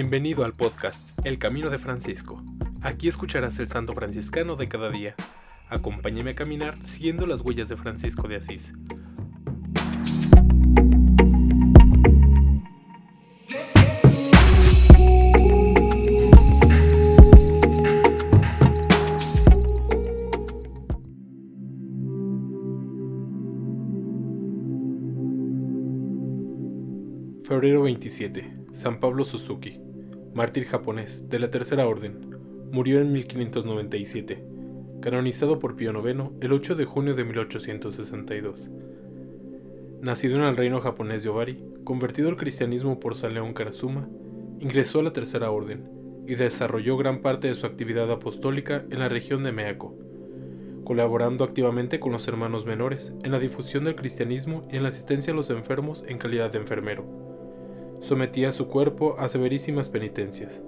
Bienvenido al podcast El Camino de Francisco. Aquí escucharás el santo franciscano de cada día. Acompáñame a caminar siguiendo las huellas de Francisco de Asís. Febrero 27. San Pablo Suzuki, mártir japonés de la Tercera Orden, murió en 1597, canonizado por Pío IX el 8 de junio de 1862. Nacido en el reino japonés de Obari, convertido al cristianismo por San León Karasuma, ingresó a la Tercera Orden y desarrolló gran parte de su actividad apostólica en la región de Meako, colaborando activamente con los hermanos menores en la difusión del cristianismo y en la asistencia a los enfermos en calidad de enfermero sometía su cuerpo a severísimas penitencias.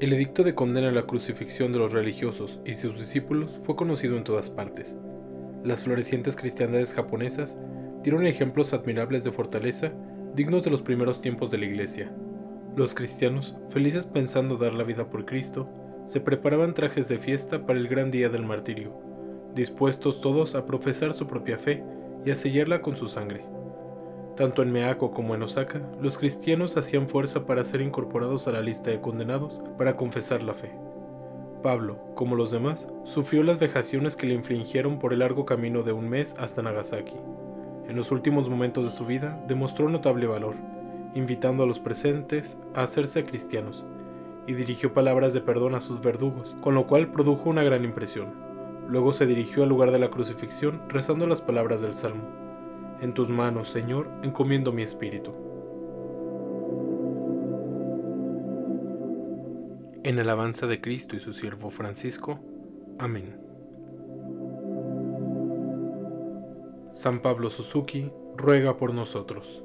El edicto de condena a la crucifixión de los religiosos y sus discípulos fue conocido en todas partes. Las florecientes cristiandades japonesas dieron ejemplos admirables de fortaleza dignos de los primeros tiempos de la Iglesia. Los cristianos, felices pensando dar la vida por Cristo, se preparaban trajes de fiesta para el gran día del martirio, dispuestos todos a profesar su propia fe y a sellarla con su sangre. Tanto en Meako como en Osaka, los cristianos hacían fuerza para ser incorporados a la lista de condenados para confesar la fe. Pablo, como los demás, sufrió las vejaciones que le infligieron por el largo camino de un mes hasta Nagasaki. En los últimos momentos de su vida demostró notable valor, invitando a los presentes a hacerse cristianos, y dirigió palabras de perdón a sus verdugos, con lo cual produjo una gran impresión. Luego se dirigió al lugar de la crucifixión rezando las palabras del Salmo. En tus manos, Señor, encomiendo mi espíritu. En alabanza de Cristo y su siervo Francisco. Amén. San Pablo Suzuki ruega por nosotros.